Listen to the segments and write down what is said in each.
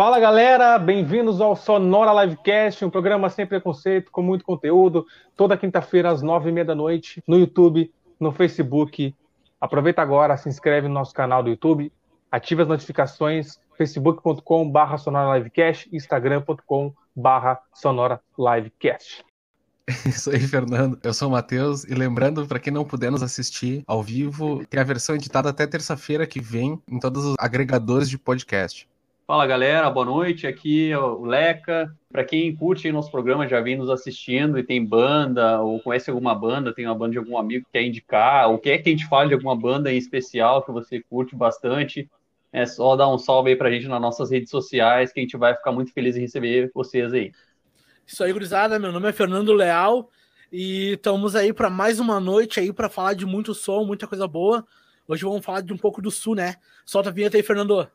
Fala galera, bem-vindos ao Sonora Livecast, um programa sem preconceito, com muito conteúdo, toda quinta-feira às nove e meia da noite, no YouTube, no Facebook. Aproveita agora, se inscreve no nosso canal do YouTube, ative as notificações, facebook.com.br Sonora Livecast, instagram.com.br Sonora Livecast. Isso aí, Fernando. Eu sou o Matheus e lembrando, para quem não puder nos assistir ao vivo, tem a versão editada até terça-feira que vem em todos os agregadores de podcast. Fala galera, boa noite. Aqui é o Leca. Para quem curte nosso programa, já vem nos assistindo e tem banda, ou conhece alguma banda, tem uma banda de algum amigo que quer indicar, ou quer que a gente fale de alguma banda em especial que você curte bastante, é só dar um salve aí pra gente nas nossas redes sociais, que a gente vai ficar muito feliz em receber vocês aí. Isso aí, gurizada. Meu nome é Fernando Leal e estamos aí para mais uma noite aí para falar de muito som, muita coisa boa. Hoje vamos falar de um pouco do sul, né? Solta a vinheta aí, Fernando.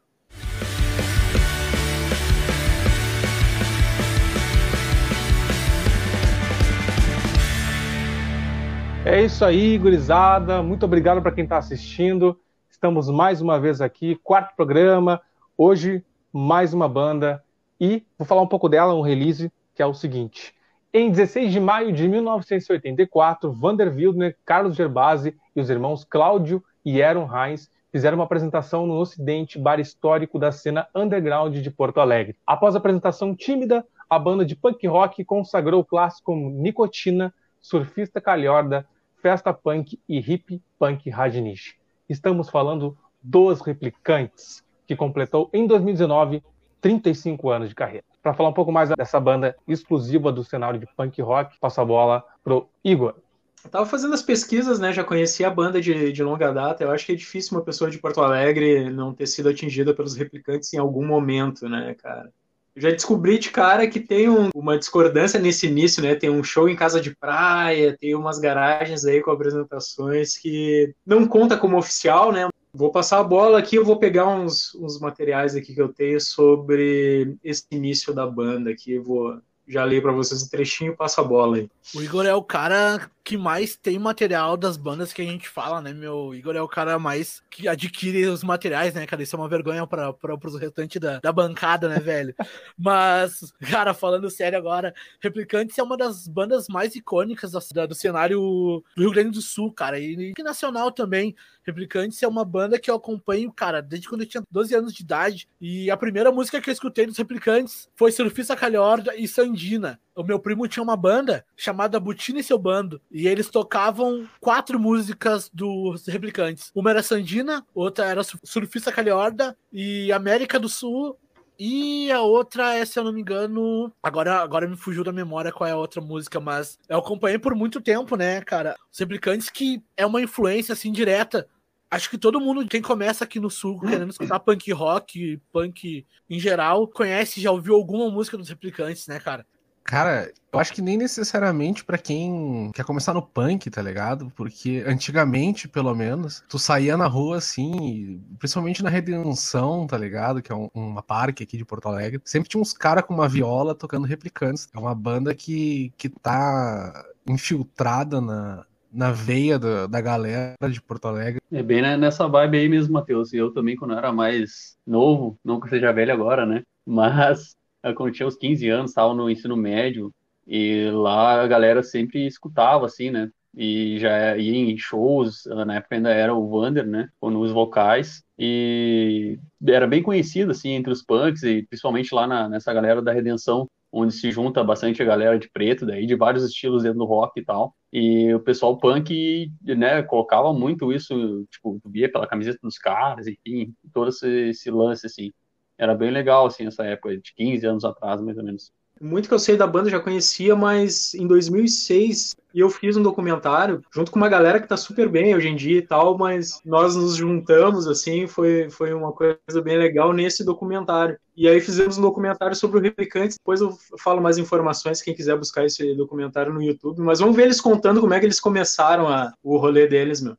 É isso aí, gurizada. Muito obrigado para quem está assistindo. Estamos mais uma vez aqui, quarto programa. Hoje, mais uma banda. E vou falar um pouco dela, um release, que é o seguinte. Em 16 de maio de 1984, Vander Wildner, Carlos Gerbasi e os irmãos Cláudio e Aaron Heinz fizeram uma apresentação no Ocidente, bar histórico da cena underground de Porto Alegre. Após a apresentação tímida, a banda de punk rock consagrou o clássico Nicotina, Surfista Calhorda, festa punk e hip punk rajnish. Estamos falando dos Replicantes, que completou em 2019 35 anos de carreira. Para falar um pouco mais dessa banda exclusiva do cenário de punk rock, passo a bola pro Igor. Eu tava fazendo as pesquisas, né? Já conhecia a banda de, de longa data. Eu acho que é difícil uma pessoa de Porto Alegre não ter sido atingida pelos replicantes em algum momento, né, cara? Já descobri de cara que tem um, uma discordância nesse início, né? Tem um show em casa de praia, tem umas garagens aí com apresentações que não conta como oficial, né? Vou passar a bola aqui, eu vou pegar uns, uns materiais aqui que eu tenho sobre esse início da banda aqui, vou já li para vocês um trechinho e passa a bola aí. O Igor é o cara que mais tem material das bandas que a gente fala, né, meu? Igor é o cara mais que adquire os materiais, né, cara? Isso é uma vergonha para os restantes da, da bancada, né, velho? Mas, cara, falando sério agora, Replicantes é uma das bandas mais icônicas do, do cenário do Rio Grande do Sul, cara, e, e nacional também. Replicantes é uma banda que eu acompanho, cara, desde quando eu tinha 12 anos de idade. E a primeira música que eu escutei dos Replicantes foi Surfista Calhorda e Sandina. O meu primo tinha uma banda chamada Butina e Seu Bando. E eles tocavam quatro músicas dos Replicantes. Uma era Sandina, outra era Surfista Calhorda e América do Sul e a outra é, se eu não me engano, agora, agora me fugiu da memória qual é a outra música, mas eu acompanhei por muito tempo, né, cara? Os Replicantes que é uma influência assim direta acho que todo mundo, quem começa aqui no sul querendo escutar punk rock, punk em geral, conhece, já ouviu alguma música dos replicantes, né, cara? Cara, eu acho que nem necessariamente para quem quer começar no punk, tá ligado? Porque antigamente, pelo menos, tu saía na rua assim, principalmente na Redenção, tá ligado? Que é um, uma parque aqui de Porto Alegre. Sempre tinha uns caras com uma viola tocando replicantes. É uma banda que, que tá infiltrada na, na veia do, da galera de Porto Alegre. É bem nessa vibe aí mesmo, Matheus. Eu também, quando eu era mais novo, não que seja velho agora, né? Mas quando eu tinha uns 15 anos, estava no ensino médio, e lá a galera sempre escutava, assim, né? E já ia em shows, na época ainda era o Vander, né? Nos vocais. E era bem conhecido, assim, entre os punks, e principalmente lá na, nessa galera da Redenção, onde se junta bastante a galera de preto, daí de vários estilos dentro do rock e tal. E o pessoal punk, né, colocava muito isso, tipo, via pela camiseta dos caras, enfim, todo esse, esse lance, assim. Era bem legal, assim, essa época, de 15 anos atrás, mais ou menos. Muito que eu sei da banda eu já conhecia, mas em 2006 eu fiz um documentário junto com uma galera que tá super bem hoje em dia e tal, mas nós nos juntamos, assim, foi, foi uma coisa bem legal nesse documentário. E aí fizemos um documentário sobre o Replicantes, depois eu falo mais informações, quem quiser buscar esse documentário no YouTube, mas vamos ver eles contando como é que eles começaram a, o rolê deles, meu.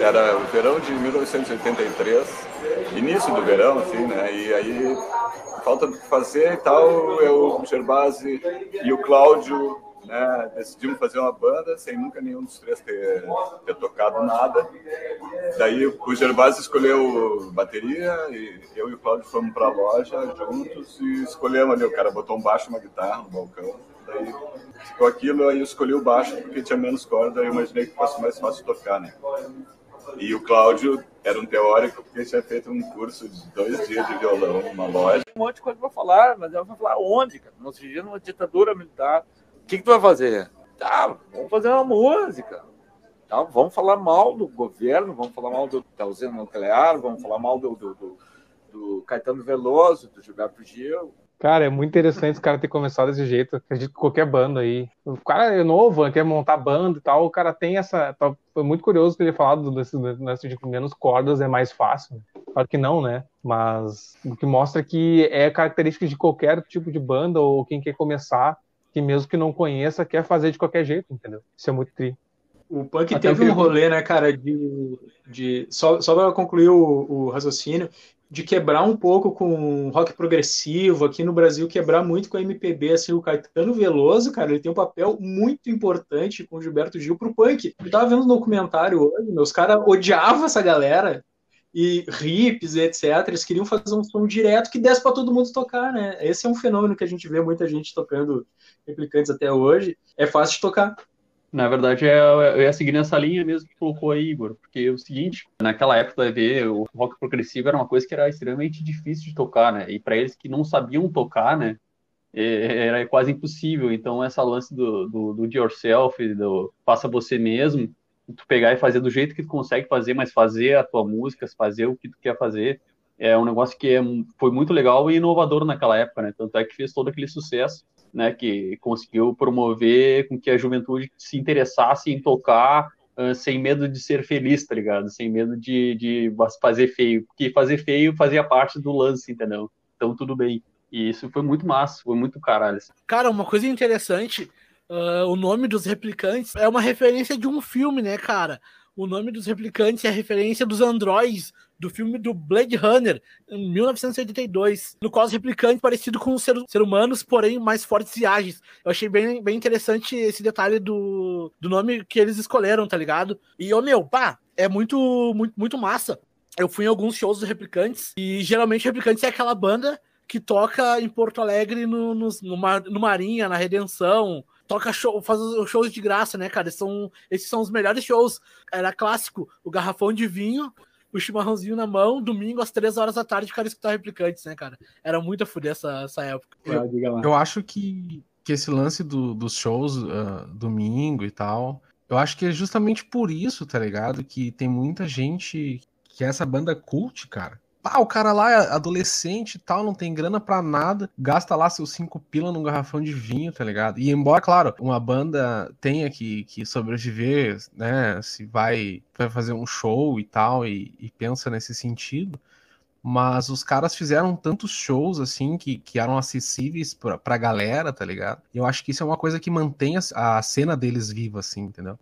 Era o verão de 1983, início do verão, assim, né, e aí falta do que fazer e tal, eu, o Gerbasi e o Cláudio né, decidimos fazer uma banda sem nunca nenhum dos três ter, ter tocado nada. Daí o Gervásio escolheu bateria e eu e o Cláudio fomos para a loja juntos e escolhemos ali. O cara botou um baixo e uma guitarra no balcão. Daí ficou aquilo, aí eu escolhi o baixo porque tinha menos corda eu imaginei que fosse mais fácil tocar, né? E o Cláudio era um teórico porque tinha feito um curso de dois dias de violão numa loja. Um monte de coisa para falar, mas eu vou falar onde, cara? Nós vivemos numa ditadura militar que, que tu vai fazer? Tá, vamos fazer uma música. Tá, vamos falar mal do governo, vamos falar mal do, da usina nuclear, vamos falar mal do, do, do, do Caetano Veloso, do Gilberto Gil. Cara, é muito interessante esse cara ter começado desse jeito. Acredito que qualquer banda aí. O cara é novo, né, quer montar banda e tal. O cara tem essa. Tá, foi muito curioso que ele falado desse, desse de menos cordas é mais fácil. Claro que não, né? Mas o que mostra que é característica de qualquer tipo de banda ou quem quer começar que mesmo que não conheça, quer fazer de qualquer jeito, entendeu? Isso é muito tri. O punk Até teve um rolê, né, cara, de. de só, só para concluir o, o, raciocínio, de quebrar um pouco com rock progressivo, aqui no Brasil, quebrar muito com a MPB, assim, o Caetano Veloso, cara, ele tem um papel muito importante com o Gilberto Gil pro punk. Eu tava vendo um documentário hoje, meus caras odiavam essa galera, e hips, etc. Eles queriam fazer um som direto que desse para todo mundo tocar, né? Esse é um fenômeno que a gente vê muita gente tocando replicantes até hoje. É fácil de tocar. Na verdade, é, eu ia seguir nessa linha mesmo que colocou aí, Igor, porque é o seguinte, naquela época ver o rock progressivo era uma coisa que era extremamente difícil de tocar, né? E para eles que não sabiam tocar, né, é, era quase impossível. Então, essa lance do, do, do yourself, do faça você mesmo, tu pegar e fazer do jeito que tu consegue fazer, mas fazer a tua música, fazer o que tu quer fazer, é um negócio que é, foi muito legal e inovador naquela época, né? Tanto é que fez todo aquele sucesso, né? Que conseguiu promover com que a juventude se interessasse em tocar uh, sem medo de ser feliz, tá ligado? Sem medo de, de fazer feio, porque fazer feio fazia parte do lance, entendeu? Então tudo bem. E isso foi muito massa, foi muito caralho. Assim. Cara, uma coisa interessante Uh, o nome dos replicantes é uma referência de um filme, né, cara? O nome dos replicantes é referência dos androides do filme do Blade Runner, em 1982, no qual os replicantes parecidos com os ser, ser humanos, porém mais fortes e ágeis. Eu achei bem, bem interessante esse detalhe do, do nome que eles escolheram, tá ligado? E, ô meu, pá, é muito, muito, muito massa. Eu fui em alguns shows dos replicantes, e geralmente replicantes é aquela banda que toca em Porto Alegre no, no, no, no Marinha, na Redenção, toca show, faz shows de graça, né, cara? Esses são, esses são os melhores shows. Era clássico, o garrafão de vinho, o chimarrãozinho na mão, domingo às três horas da tarde, o cara escutar replicantes, né, cara? Era muito a fuder essa, essa época. Eu, eu acho que, que esse lance do, dos shows uh, domingo e tal, eu acho que é justamente por isso, tá ligado? Que tem muita gente que é essa banda cult, cara. Pá, o cara lá é adolescente e tal, não tem grana pra nada, gasta lá seus cinco pila num garrafão de vinho, tá ligado? E embora, claro, uma banda tenha que, que sobreviver, né? Se vai, vai fazer um show e tal, e, e pensa nesse sentido, mas os caras fizeram tantos shows assim que, que eram acessíveis pra, pra galera, tá ligado? E eu acho que isso é uma coisa que mantém a, a cena deles viva, assim, entendeu?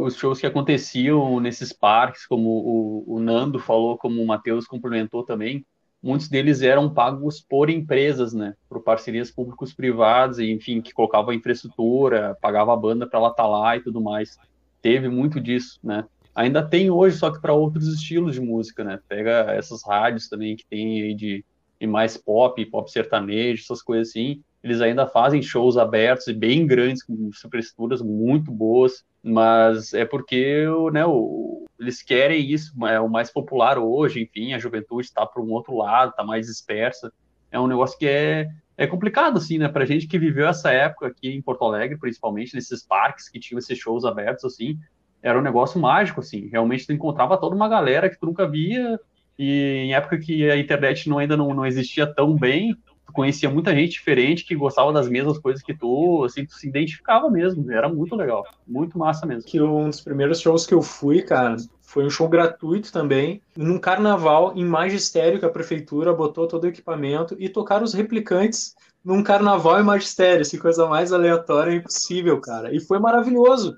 Os shows que aconteciam nesses parques, como o, o Nando falou, como o Matheus complementou também, muitos deles eram pagos por empresas, né? Por parcerias públicos privadas, enfim, que colocavam a infraestrutura, pagava a banda para ela estar tá lá e tudo mais. Teve muito disso, né? Ainda tem hoje, só que para outros estilos de música, né? Pega essas rádios também que tem aí de, de mais pop, pop sertanejo, essas coisas assim. Eles ainda fazem shows abertos e bem grandes, com superestruturas muito boas, mas é porque né, o, eles querem isso, é o mais popular hoje, enfim, a juventude está para um outro lado, está mais dispersa. É um negócio que é, é complicado, assim, né? Pra gente que viveu essa época aqui em Porto Alegre, principalmente, nesses parques que tinham esses shows abertos, assim, era um negócio mágico, assim. Realmente tu encontrava toda uma galera que tu nunca via, e em época que a internet não, ainda não, não existia tão bem, tu conhecia muita gente diferente que gostava das mesmas coisas que tu, assim, tu se identificava mesmo. Era muito legal, muito massa mesmo. Que um dos primeiros shows que eu fui, cara, foi um show gratuito também, num carnaval em magistério que a prefeitura botou todo o equipamento e tocaram os replicantes num carnaval em magistério, assim, coisa mais aleatória impossível, cara. E foi maravilhoso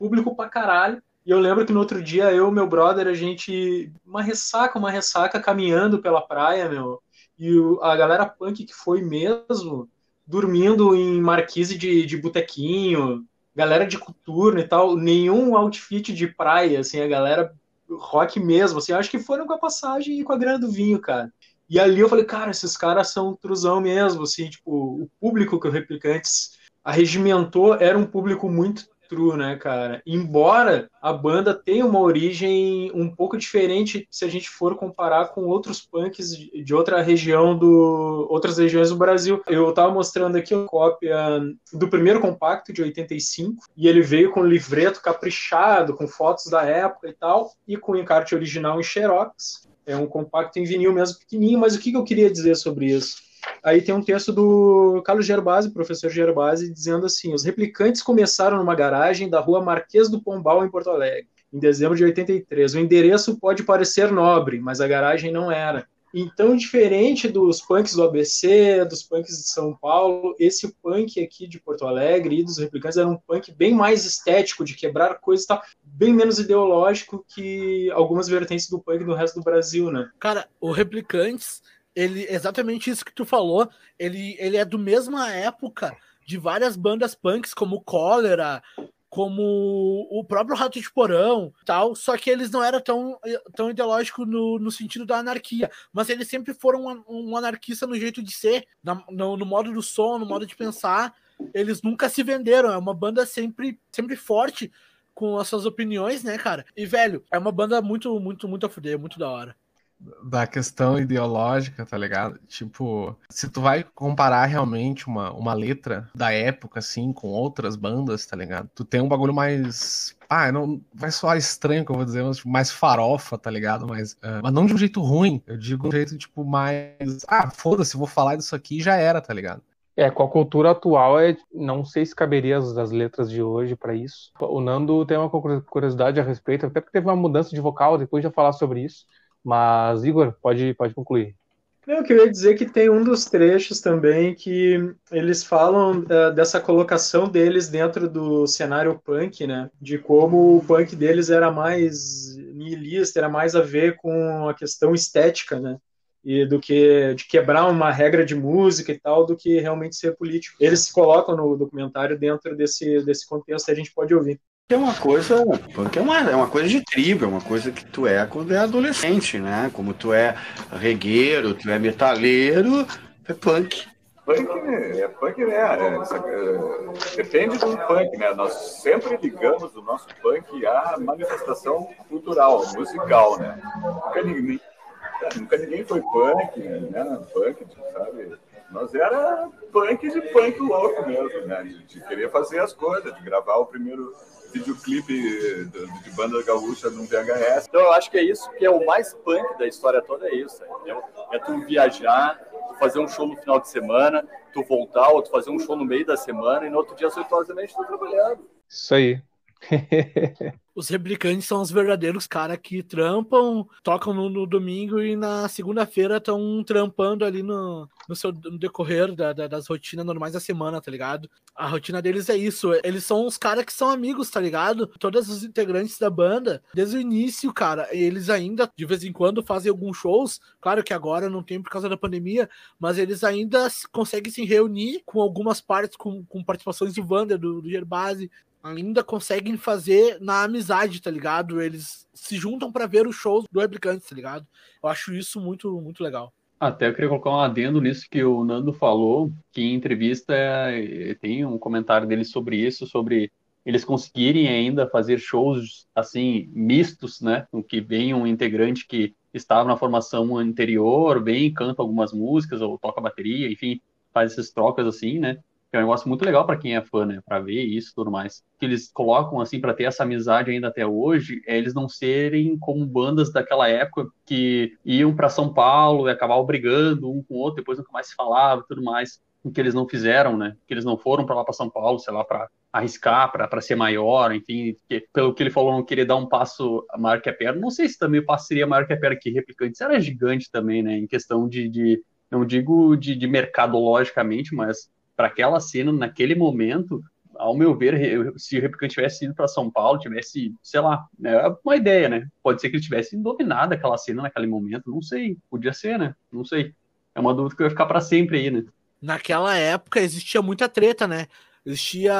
público pra caralho. E eu lembro que no outro dia eu meu brother, a gente. Uma ressaca, uma ressaca caminhando pela praia, meu. E o, a galera punk que foi mesmo dormindo em marquise de, de botequinho, galera de coturno e tal, nenhum outfit de praia, assim, a galera rock mesmo, assim, acho que foram com a passagem e com a grana do vinho, cara. E ali eu falei, cara, esses caras são truzão mesmo, assim, tipo, o público que o Replicantes arregimentou era um público muito true, né, cara? Embora a banda tenha uma origem um pouco diferente se a gente for comparar com outros punks de outra região do outras regiões do Brasil. Eu tava mostrando aqui a cópia do primeiro compacto de 85 e ele veio com livreto caprichado, com fotos da época e tal, e com encarte original em xerox. É um compacto em vinil mesmo pequenininho, mas o que eu queria dizer sobre isso? Aí tem um texto do Carlos Gerbasi, professor Gerbasi, dizendo assim: os replicantes começaram numa garagem da rua Marquês do Pombal, em Porto Alegre, em dezembro de 83. O endereço pode parecer nobre, mas a garagem não era. Então, diferente dos punks do ABC, dos punks de São Paulo, esse punk aqui de Porto Alegre e dos replicantes era um punk bem mais estético, de quebrar coisas e tal, bem menos ideológico que algumas vertentes do punk do resto do Brasil, né? Cara, o Replicantes ele exatamente isso que tu falou. Ele, ele é do mesma época de várias bandas punks, como Cólera, como o próprio Rato de Porão, tal. Só que eles não eram tão, tão ideológicos no, no sentido da anarquia, mas eles sempre foram um, um anarquista no jeito de ser, na, no, no modo do som, no modo de pensar. Eles nunca se venderam. É uma banda sempre, sempre forte com as suas opiniões, né, cara? E, velho, é uma banda muito, muito, muito a fuder, muito da hora da questão ideológica, tá ligado? Tipo, se tu vai comparar realmente uma, uma letra da época, assim, com outras bandas, tá ligado? Tu tem um bagulho mais. Ah, não vai soar estranho que eu vou dizer, mas tipo, mais farofa, tá ligado? Mas, uh, mas não de um jeito ruim, eu digo de um jeito, tipo, mais. Ah, foda-se, vou falar disso aqui e já era, tá ligado? É, com a cultura atual, é, não sei se caberia as, as letras de hoje para isso. O Nando tem uma curiosidade a respeito, até porque teve uma mudança de vocal, depois de falar sobre isso. Mas, Igor, pode, pode concluir. Eu queria dizer que tem um dos trechos também que eles falam uh, dessa colocação deles dentro do cenário punk, né? De como o punk deles era mais nihilista, era mais a ver com a questão estética, né? E do que de quebrar uma regra de música e tal, do que realmente ser político. Eles se colocam no documentário dentro desse, desse contexto a gente pode ouvir é uma coisa, punk é uma, é uma coisa de tribo, é uma coisa que tu é quando é adolescente, né? Como tu é regueiro, tu é metaleiro, é punk. Punk, é punk, né? É, é, depende do punk, né? Nós sempre ligamos o nosso punk à manifestação cultural, musical, né? Nunca ninguém, nunca ninguém foi punk, né? Punk, sabe? Nós era punk de punk louco mesmo, né? De querer fazer as coisas, de gravar o primeiro videoclipe de banda gaúcha num VHS. Então eu acho que é isso que é o mais punk da história toda, é isso. Entendeu? É tu viajar, tu fazer um show no final de semana, tu voltar, ou tu fazer um show no meio da semana e no outro dia às 8 horas da noite tu trabalhando. Isso aí. Os replicantes são os verdadeiros caras que trampam, tocam no, no, domingo e na segunda-feira estão trampando ali no, no seu no decorrer da, da, das rotinas normais da semana, tá ligado? A rotina deles é isso. Eles são os caras que são amigos, tá ligado? Todos os integrantes da banda, desde o início, cara, eles ainda de vez em quando fazem alguns shows. Claro que agora não tem por causa da pandemia, mas eles ainda conseguem se reunir com algumas partes, com, com participações do Wander, do, do Gerbasi, ainda conseguem fazer na amizade, tá ligado? Eles se juntam para ver os shows do Replicantes, tá ligado? Eu acho isso muito, muito legal. Até eu queria colocar um adendo nisso que o Nando falou, que em entrevista eh, tem um comentário dele sobre isso, sobre eles conseguirem ainda fazer shows assim mistos, né, com que vem um integrante que estava na formação anterior, vem canta algumas músicas ou toca bateria, enfim, faz essas trocas assim, né? Que é um negócio muito legal para quem é fã, né? Para ver isso e tudo mais. Que eles colocam, assim, para ter essa amizade ainda até hoje, é eles não serem como bandas daquela época que iam para São Paulo e acabavam brigando um com o outro, depois nunca mais se falava e tudo mais. O que eles não fizeram, né? Que eles não foram para lá para São Paulo, sei lá, para arriscar, para ser maior, enfim, pelo que ele falou, não querer dar um passo maior que a perna. Não sei se também o passo seria maior que a perna que Replicantes era gigante também, né? Em questão de, de não digo de, de mercadologicamente, mas para aquela cena, naquele momento, ao meu ver, se o Replicante tivesse ido para São Paulo, tivesse, sei lá, é uma ideia, né? Pode ser que ele tivesse dominado aquela cena naquele momento, não sei, podia ser, né? Não sei. É uma dúvida que vai ficar para sempre aí, né? naquela época existia muita treta, né? Existia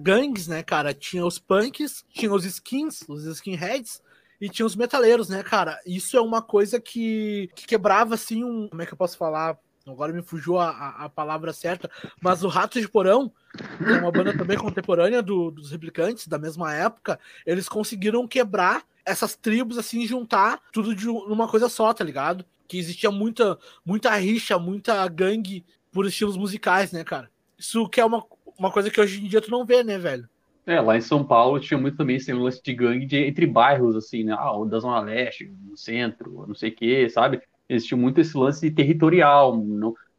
gangues, né, cara? Tinha os punks, tinha os skins, os skinheads, e tinha os metaleiros, né, cara? Isso é uma coisa que, que quebrava, assim, um. Como é que eu posso falar? Agora me fugiu a, a, a palavra certa, mas o Ratos de Porão, que é uma banda também contemporânea do, dos replicantes, da mesma época, eles conseguiram quebrar essas tribos, assim, juntar tudo de uma coisa só, tá ligado? Que existia muita, muita rixa, muita gangue por estilos musicais, né, cara? Isso que é uma, uma coisa que hoje em dia tu não vê, né, velho? É, lá em São Paulo tinha muito também esse lance de gangue de, entre bairros, assim, né? Ah, o da Zona Leste, no centro, não sei o quê, sabe? Existia muito esse lance territorial,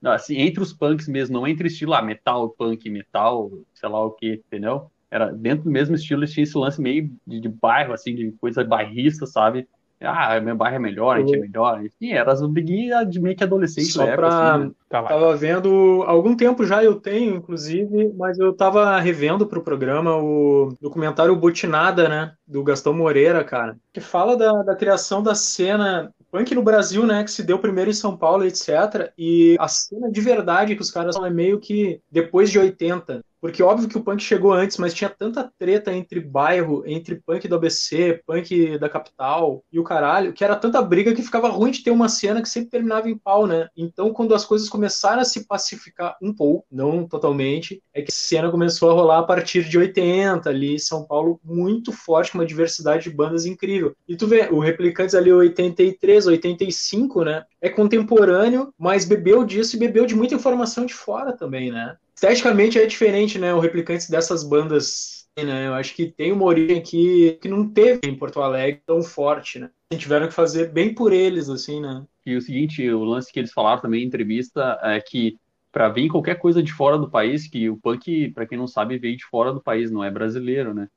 não, assim, entre os punks mesmo, não entre estilo, ah, metal, punk, metal, sei lá o que, entendeu? Era dentro do mesmo estilo, tinha esse lance meio de, de bairro, assim, de coisa bairrista, sabe? Ah, meu bairro é melhor, a gente é melhor. Enfim, era as briguinhas de meio que adolescente Só época, pra... assim, né? Tá. Tava vendo, há algum tempo já eu tenho, inclusive, mas eu tava revendo pro programa o documentário Botinada, né? Do Gastão Moreira, cara. Que fala da, da criação da cena punk no Brasil, né? Que se deu primeiro em São Paulo, etc. E a cena de verdade que os caras são é meio que depois de 80. Porque óbvio que o punk chegou antes, mas tinha tanta treta entre bairro, entre punk do ABC, punk da capital e o caralho, que era tanta briga que ficava ruim de ter uma cena que sempre terminava em pau, né? Então, quando as coisas começaram a se pacificar um pouco, não totalmente, é que a cena começou a rolar a partir de 80, ali, São Paulo, muito forte, com uma diversidade de bandas incrível. E tu vê, o Replicantes ali, 83, 85, né? É contemporâneo, mas bebeu disso e bebeu de muita informação de fora também, né? Esteticamente é diferente, né? O Replicantes dessas bandas, né? Eu acho que tem uma origem aqui que não teve em Porto Alegre tão forte, né? Tiveram que fazer bem por eles, assim, né? E o seguinte, o lance que eles falaram também em entrevista é que para vir qualquer coisa de fora do país, que o punk, para quem não sabe, veio de fora do país, não é brasileiro, né?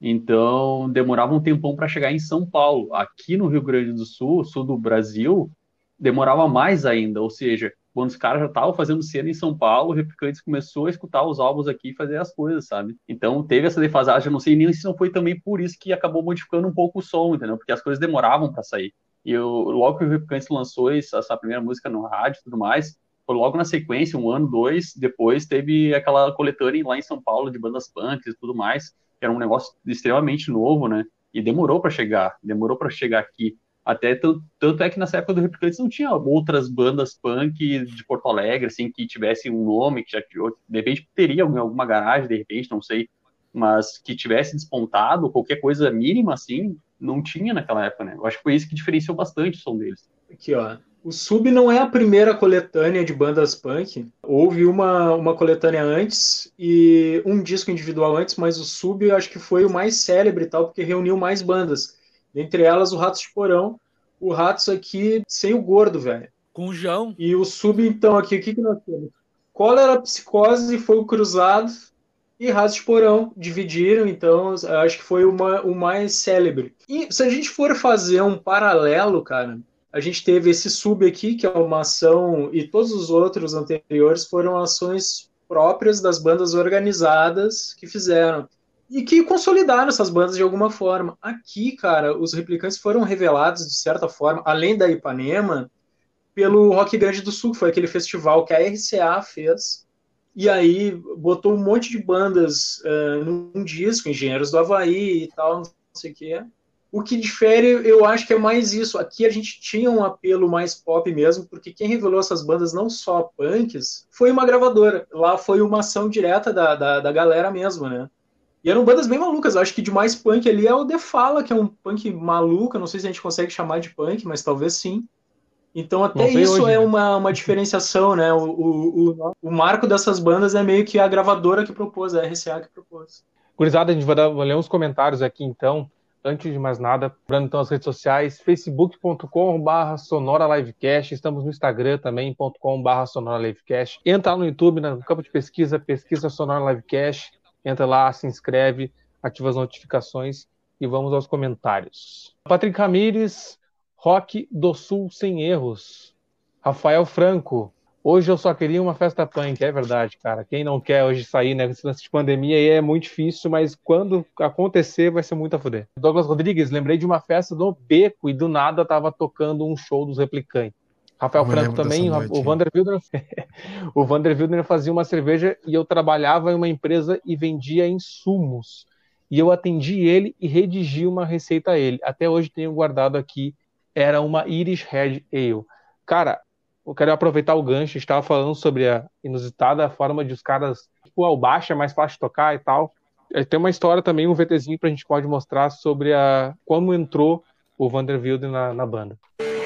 Então, demorava um tempão para chegar em São Paulo. Aqui no Rio Grande do Sul, sul do Brasil, demorava mais ainda, ou seja, quando os caras já estavam fazendo cena em São Paulo, o Replicantes começou a escutar os álbuns aqui e fazer as coisas, sabe? Então teve essa defasagem, eu não sei nem se não foi também por isso que acabou modificando um pouco o som, entendeu? Porque as coisas demoravam para sair. E eu, logo que o Replicantes lançou essa, essa primeira música no rádio e tudo mais, foi logo na sequência, um ano, dois, depois teve aquela coletânea lá em São Paulo de bandas punks e tudo mais, que era um negócio extremamente novo, né? E demorou para chegar, demorou para chegar aqui. Até tanto, é que nessa época do Replicantes não tinha outras bandas punk de Porto Alegre, assim, que tivessem um nome, que já de repente teria em alguma garagem, de repente, não sei, mas que tivesse despontado, qualquer coisa mínima, assim, não tinha naquela época, né? Eu acho que foi isso que diferenciou bastante o som deles. Aqui, ó. O Sub não é a primeira coletânea de bandas punk. Houve uma, uma coletânea antes e um disco individual antes, mas o Sub eu acho que foi o mais célebre e tal, porque reuniu mais bandas. Dentre elas, o Ratos de Porão. O Ratos aqui sem o gordo, velho. Com o João. E o sub, então, aqui, o que, que nós temos? Cólera, Psicose foi o Cruzado e Ratos de Porão dividiram, então acho que foi uma, o mais célebre. E se a gente for fazer um paralelo, cara, a gente teve esse sub aqui, que é uma ação, e todos os outros anteriores foram ações próprias das bandas organizadas que fizeram e que consolidaram essas bandas de alguma forma. Aqui, cara, os replicantes foram revelados de certa forma, além da Ipanema, pelo Rock Grande do Sul, que foi aquele festival que a RCA fez. E aí botou um monte de bandas uh, num disco, Engenheiros do Havaí e tal, não sei o que. O que difere, eu acho que é mais isso. Aqui a gente tinha um apelo mais pop mesmo, porque quem revelou essas bandas, não só punks, foi uma gravadora. Lá foi uma ação direta da, da, da galera mesmo, né? E eram bandas bem malucas. Eu acho que de mais punk ali é o The Fala, que é um punk maluco. Não sei se a gente consegue chamar de punk, mas talvez sim. Então até isso hoje, é né? uma, uma diferenciação, né? O, o, o, o, marco dessas bandas é meio que a gravadora que propôs, a RCA que propôs. Gurizada, a gente vai, dar, vai ler uns comentários aqui então. Antes de mais nada, lembrando então as redes sociais, facebook.com.br Sonora Livecast, estamos no Instagram também.com.br Sonora Livecast. Entra no YouTube, no campo de pesquisa, pesquisa Sonora Livecast Entra lá, se inscreve, ativa as notificações e vamos aos comentários. Patrick Ramires, Rock do Sul sem erros. Rafael Franco, hoje eu só queria uma festa punk, é verdade, cara. Quem não quer hoje sair, né? Esse lance de pandemia aí é muito difícil, mas quando acontecer vai ser muito a fuder. Douglas Rodrigues, lembrei de uma festa do Beco e do nada tava tocando um show dos replicantes. Rafael Franco também, o? Vander Wildner, o Vander Wildner fazia uma cerveja e eu trabalhava em uma empresa e vendia insumos. E eu atendi ele e redigi uma receita a ele. Até hoje tenho guardado aqui, era uma Irish Red Ale. Cara, eu quero aproveitar o gancho, a gente estava falando sobre a inusitada forma de os caras, tipo, ao baixo é mais fácil de tocar e tal. Eh, Tem uma história também, um VTzinho pra gente pode mostrar sobre a como entrou o Vander Wilden na, na banda.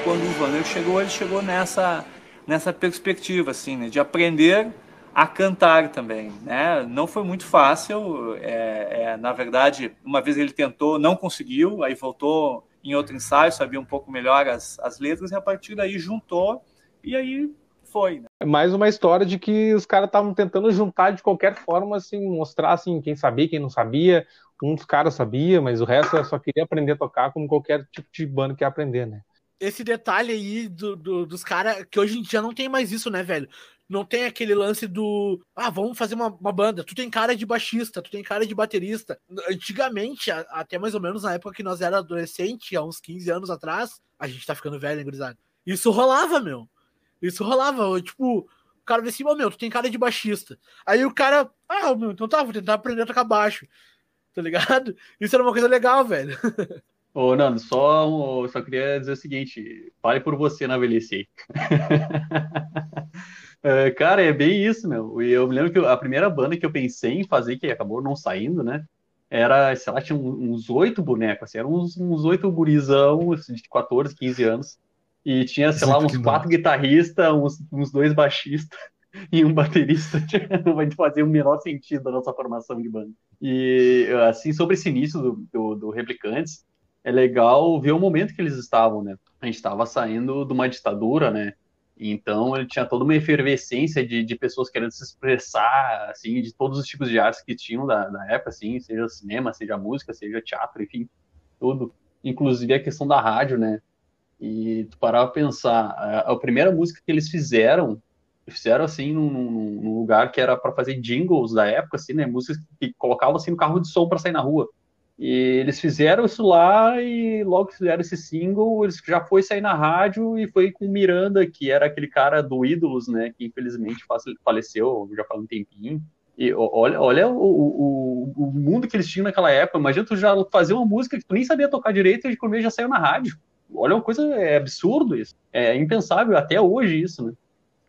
Quando o Vander chegou, ele chegou nessa, nessa perspectiva, assim, né, de aprender a cantar também, né? Não foi muito fácil, é, é, na verdade, uma vez ele tentou, não conseguiu, aí voltou em outro ensaio, sabia um pouco melhor as, as letras, e a partir daí juntou, e aí foi, né? É mais uma história de que os caras estavam tentando juntar de qualquer forma, assim, mostrar assim, quem sabia, quem não sabia. Um dos caras sabia, mas o resto só queria aprender a tocar como qualquer tipo de banda quer aprender, né? Esse detalhe aí do, do- dos caras, que hoje em dia não tem mais isso, né, velho? Não tem aquele lance do. Ah, vamos fazer uma, uma banda. Tu tem cara de baixista, tu tem cara de baterista. Antigamente, a- até mais ou menos na época que nós era adolescente, há uns 15 anos atrás, a gente tá ficando velho, hein? Isso rolava, meu. Isso rolava. Tipo, o cara vê assim, "Ô, meu, tu tem cara de baixista. Aí o cara, ah, meu, então tá, vou tentar aprender a tocar baixo. Tá ligado? Isso era uma coisa legal, velho. Ô, Nando, só, só queria dizer o seguinte: fale por você na velhice aí. É, cara, é bem isso, meu. E eu me lembro que a primeira banda que eu pensei em fazer, que acabou não saindo, né? Era, sei lá, tinha uns oito bonecos, assim, eram uns oito gurizão assim, de 14, 15 anos. E tinha, sei lá, uns quatro guitarristas, uns, uns dois baixistas e um baterista. Não vai fazer o menor sentido da nossa formação de banda. E, assim, sobre esse início do, do, do Replicantes, é legal ver o momento que eles estavam, né? A gente estava saindo de uma ditadura, né? Então ele tinha toda uma efervescência de, de pessoas querendo se expressar, assim, de todos os tipos de artes que tinham da, da época, assim, seja cinema, seja música, seja teatro, enfim, tudo. Inclusive a questão da rádio, né? E tu parar pra pensar, a, a primeira música que eles fizeram, fizeram assim num- num lugar que era para fazer jingles da época, assim, né? Músicas que colocavam assim no carro de som para sair na rua. E eles fizeram isso lá e logo fizeram esse single, eles já foi sair na rádio e foi com Miranda, que era aquele cara do Ídolos, né? Que infelizmente faleceu já faz um tempinho. E olha, olha o, o, o mundo que eles tinham naquela época. Imagina tu já fazer uma música que tu nem sabia tocar direito e de comer já saiu na rádio. Olha uma coisa, é absurdo isso. É impensável até hoje isso, né?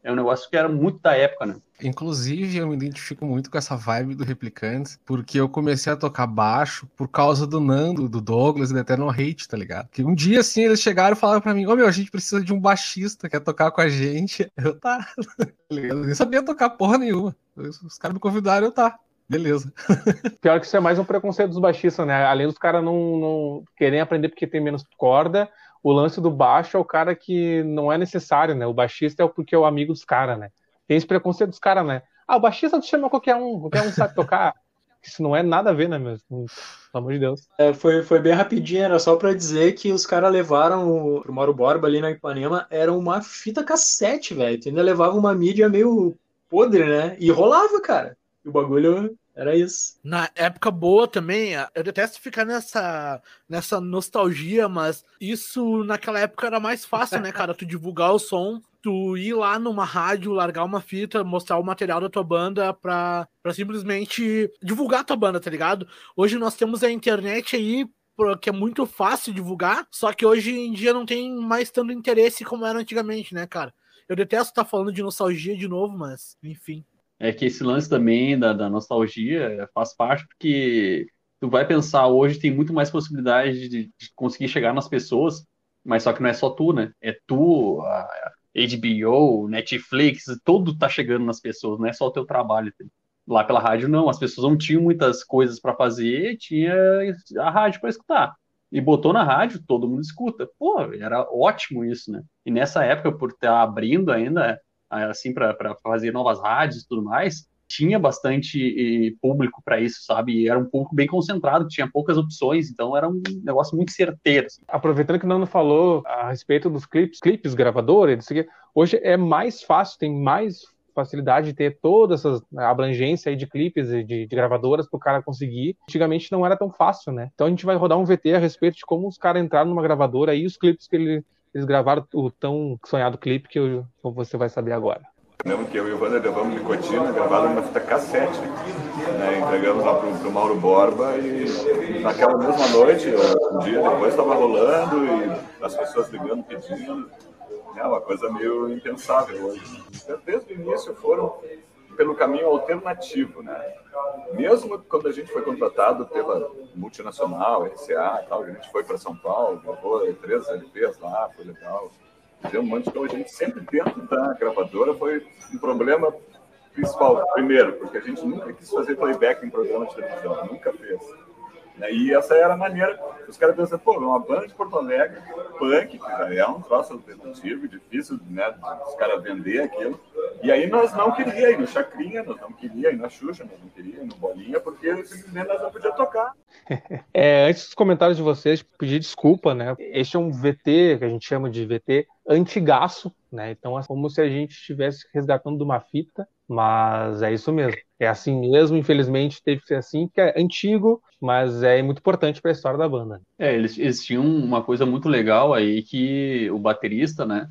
É um negócio que era muito da época, né? Inclusive, eu me identifico muito com essa vibe do Replicantes, porque eu comecei a tocar baixo por causa do Nando, do Douglas e da Eternal Hate, tá ligado? Que um dia, assim, eles chegaram e falaram pra mim, ô meu, a gente precisa de um baixista, quer tocar com a gente? Eu, tá, tá? Eu nem sabia tocar porra nenhuma. Os caras me convidaram, eu, tá, beleza. Pior que isso é mais um preconceito dos baixistas, né? Além dos caras não, não querem aprender porque tem menos corda, o lance do baixo é o cara que não é necessário, né? O baixista é porque é o amigo dos caras, né? Tem esse preconceito dos caras, né? Ah, o baixista tu chama qualquer um, qualquer um sabe tocar. Isso não é nada a ver, né, mesmo? Pelo amor de Deus. É, foi, foi bem rapidinho, era só pra dizer que os caras levaram o, pro Mauro Borba ali na Ipanema, era uma fita cassete, velho. Tu ainda levava uma mídia meio podre, né? E rolava, cara. E o bagulho era isso. Na época boa também, eu detesto ficar nessa, nessa nostalgia, mas isso naquela época era mais fácil, né, cara? Tu divulgar o som, tu ir lá numa rádio, largar uma fita, mostrar o material da tua banda pra, pra simplesmente divulgar a tua banda, tá ligado? Hoje nós temos a internet aí, que é muito fácil divulgar, só que hoje em dia não tem mais tanto interesse como era antigamente, né, cara? Eu detesto estar falando de nostalgia de novo, mas enfim. É que esse lance também da, da nostalgia faz parte porque tu vai pensar hoje tem muito mais possibilidade de, de conseguir chegar nas pessoas, mas só que não é só tu, né? É tu, a HBO, Netflix, tudo tá chegando nas pessoas, não é só o teu trabalho. Lá pela rádio não, as pessoas não tinham muitas coisas para fazer, tinha a rádio para escutar. E botou na rádio, todo mundo escuta. Pô, era ótimo isso, né? E nessa época, por estar abrindo ainda, assim, para fazer novas rádios e tudo mais, tinha bastante público para isso, sabe? E era um público bem concentrado, tinha poucas opções, então era um negócio muito certeiro. assim. Aproveitando que o Nando falou a respeito dos clipes, clipes, aqui, hoje é mais fácil, tem mais facilidade de ter toda essa abrangência de clipes e de, de gravadoras para o cara conseguir. Antigamente não era tão fácil, né? Então a gente vai rodar um VT a respeito de como os caras entraram numa gravadora e os clipes que, ele, eles gravaram o tão sonhado clipe que eu, você vai saber agora. Lembro que eu e o Wander levamos nicotina, gravado numa fita cassete. Né? Entregamos lá pro, pro Mauro Borba e naquela mesma noite, um dia depois, estava rolando e as pessoas ligando, pedindo. É uma coisa meio impensável hoje. Desde o início foram pelo caminho alternativo, né? Mesmo quando a gente foi contratado pela multinacional, RCA tal, a gente foi para São Paulo, gravou três LPs lá, foi legal. Deu um monte de coisa. A gente sempre dentro da gravadora foi um problema principal. Primeiro, porque a gente nunca quis fazer playback em programa de televisão, nunca fez. E essa era a maneira. Os caras pensam, pô, uma banda de Porto Alegre, punk, já é um troço alternativo, difícil né, os caras vender aquilo. E aí nós não queríamos ir no Chacrinha, nós não queríamos ir na Xuxa, nós não queríamos ir no Bolinha, porque simplesmente nós não podíamos tocar. É, antes dos comentários de vocês, pedir desculpa, né? Este é um VT, que a gente chama de VT antigaço, né? Então é como se a gente estivesse resgatando de uma fita, mas é isso mesmo. É assim mesmo, infelizmente teve que ser assim, porque é antigo, mas é muito importante para a história da banda. É, eles, eles, tinham uma coisa muito legal aí que o baterista, né?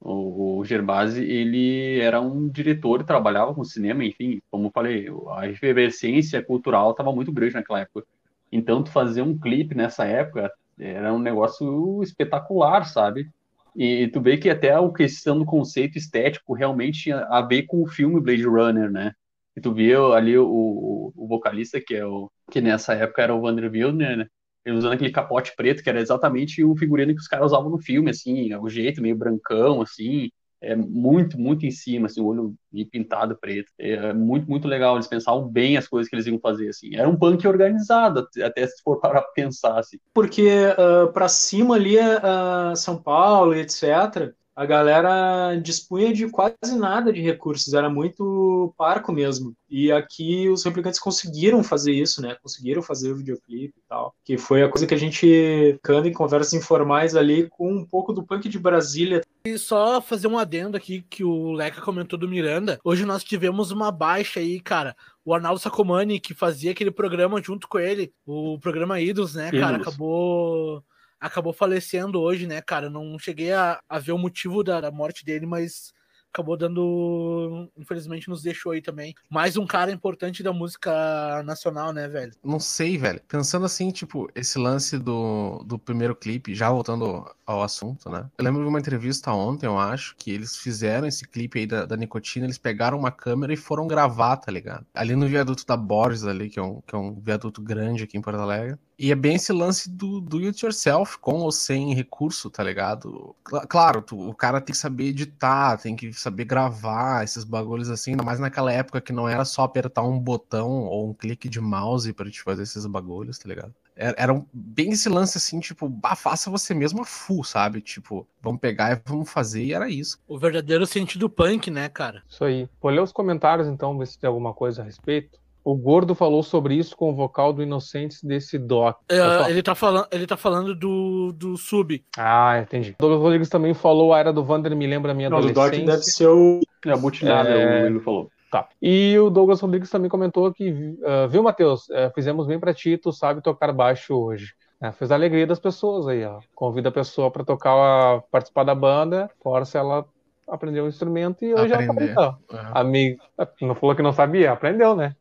O, o Gerbasi, ele era um diretor, trabalhava com cinema, enfim, como eu falei, a efervescência cultural estava muito grande naquela época. Então, tu fazer um clipe nessa época era um negócio espetacular, sabe? E tu vê que até a questão do conceito estético realmente tinha a ver com o filme Blade Runner, né? E tu viu ali o, o, vocalista, que é o que nessa época era o Vander Wilner, né? Ele usando aquele capote preto, que era exatamente o figurino que os caras usavam no filme, assim, o jeito meio brancão, assim, é muito, muito em cima, assim, o olho pintado preto. É muito, muito legal. Eles pensavam bem as coisas que eles iam fazer, assim. Era um punk organizado, até se for para pensar, assim. Porque uh, ah, para cima ali, uh, São Paulo, etc., a galera dispunha de quase nada de recursos, era muito parco mesmo. E aqui os replicantes conseguiram fazer isso, né? Conseguiram fazer o videoclipe e tal. Que foi a coisa que a gente canta em conversas informais ali com um pouco do punk de Brasília. E só fazer um adendo aqui que o Leca comentou do Miranda. Hoje nós tivemos uma baixa aí, cara. O Arnaldo Sacomani, que fazia aquele programa junto com ele, o programa Idols, né, cara, acabou acabou falecendo hoje, né, cara? Não cheguei a, a ver o motivo da, da morte dele, mas acabou dando. Infelizmente nos deixou aí também. Mais um cara importante da música nacional, né, velho? Não sei, velho. Pensando assim, tipo, esse lance do, do primeiro clipe, já voltando ao assunto, né? Eu lembro de uma entrevista ontem, eu acho, que eles fizeram esse clipe aí da, da nicotina, eles pegaram uma câmera e foram gravar, tá ligado? Ali no viaduto da Borges, ali, que é um, que é um viaduto grande aqui em Porto Alegre. E é bem esse lance do do it yourself, com ou sem recurso, tá ligado? Claro, tu, o cara tem que saber editar, tem que saber gravar esses bagulhos assim, ainda mais naquela época que não era só apertar um botão ou um clique de mouse para te fazer esses bagulhos, tá ligado? Era, era bem esse lance assim, tipo, bah, faça você mesmo a full, sabe? Tipo, vamos pegar e vamos fazer, e era isso. O verdadeiro sentido punk, né, cara? Isso aí. Vou ler os comentários então, ver se tem alguma coisa a respeito. O Gordo falou sobre isso com o vocal do Inocentes desse doc. É, ele, tá falando, ele tá falando do, do sub. Ah, entendi. O Douglas Rodrigues também falou a era do Vander me lembra a minha Não, adolescência. O doc deve ser o... É, a butinada, é... ele falou. Tá. E o Douglas Rodrigues também comentou que, uh, viu, Matheus? Uh, fizemos bem pra ti, tu sabe tocar baixo hoje. É, fez a alegria das pessoas aí, ó. Convida a pessoa para tocar, a, participar da banda, força ela aprender o instrumento e hoje Aprender. ela aprendeu. Uhum. Amigo, não falou que não sabia, aprendeu, né?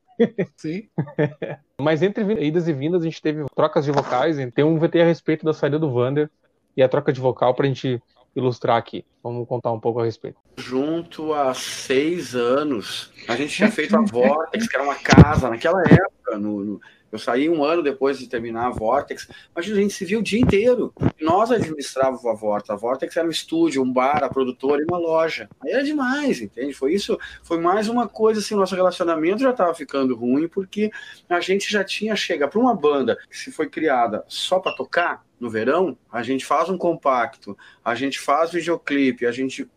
Sim. Mas entre idas e vindas, a gente teve trocas de vocais. Tem um VT a respeito da saída do Vander e a troca de vocal pra gente ilustrar aqui. Vamos contar um pouco a respeito. Junto há seis anos, a gente tinha feito a Vortex, que era uma casa naquela época, no, no eu saí um ano depois de terminar a Vortex. A gente se viu o dia inteiro. Nós administrávamos a Vortex. A Vortex era um estúdio, um bar, a produtora e uma loja. Aí era demais, entende? Foi isso, foi mais uma coisa assim, nosso relacionamento já estava ficando ruim porque a gente já tinha chega para uma banda que se foi criada só para tocar no verão, a gente faz um compacto, a gente faz videoclipe, a gente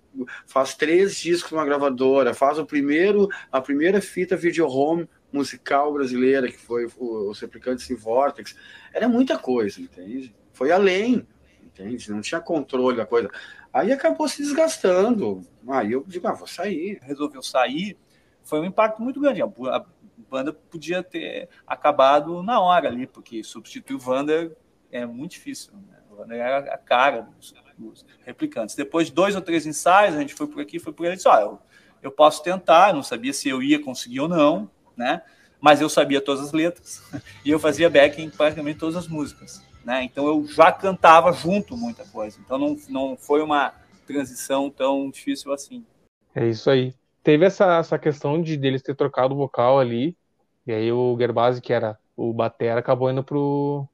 faz três discos numa gravadora, faz o primeiro, a primeira fita video home musical brasileira, que foi o, os Replicantes em Vortex, era muita coisa, entende? Foi além, entende? Não tinha controle da coisa. Aí acabou se desgastando. Aí eu digo, ah, vou sair. Resolveu sair, foi um impacto muito grande. A banda podia ter acabado na hora ali, porque substituir o Wander é muito difícil. Né? né? era a cara dos, dos, replicantes. Depois de dois ou três ensaios, a gente foi por aqui, foi por ali, disse, ah, eu, eu posso tentar, não sabia se eu ia conseguir ou não, né? Mas eu sabia todas as letras e eu fazia backing em praticamente todas as músicas, né? Então eu já cantava junto muita coisa. Então não, não foi uma transição tão difícil assim. É isso aí. Teve essa, essa questão de deles ter trocado o vocal ali, e aí o Gerbasi, que era o batera, acabou indo pro,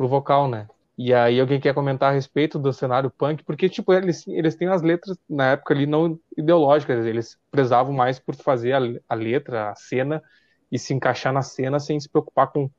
pro vocal, né? E aí alguém quer comentar a respeito do cenário punk, porque, tipo, eles, eles têm as letras, na época ali, não ideológicas, eles prezavam mais por fazer a, a letra, a cena, e se encaixar na cena sem se preocupar com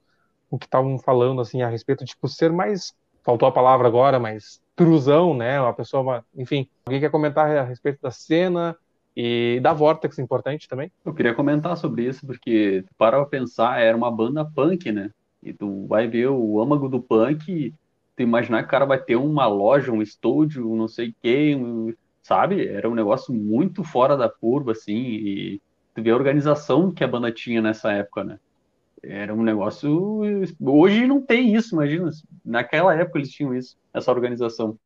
o que estavam falando, assim, a respeito, tipo, ser mais, faltou a palavra agora, mas trusão, né, uma pessoa, enfim. Alguém quer comentar a respeito da cena, e da Vortex, importante também. Eu queria comentar sobre isso, porque para pensar, era uma banda punk, né? E tu vai ver o âmago do punk, tu imaginar que o cara vai ter uma loja, um estúdio, não sei quem, sabe? Era um negócio muito fora da curva, assim, e tu vê a organização que a banda tinha nessa época, né? Era um negócio. Hoje não tem isso, imagina. Naquela época eles tinham isso, essa organização.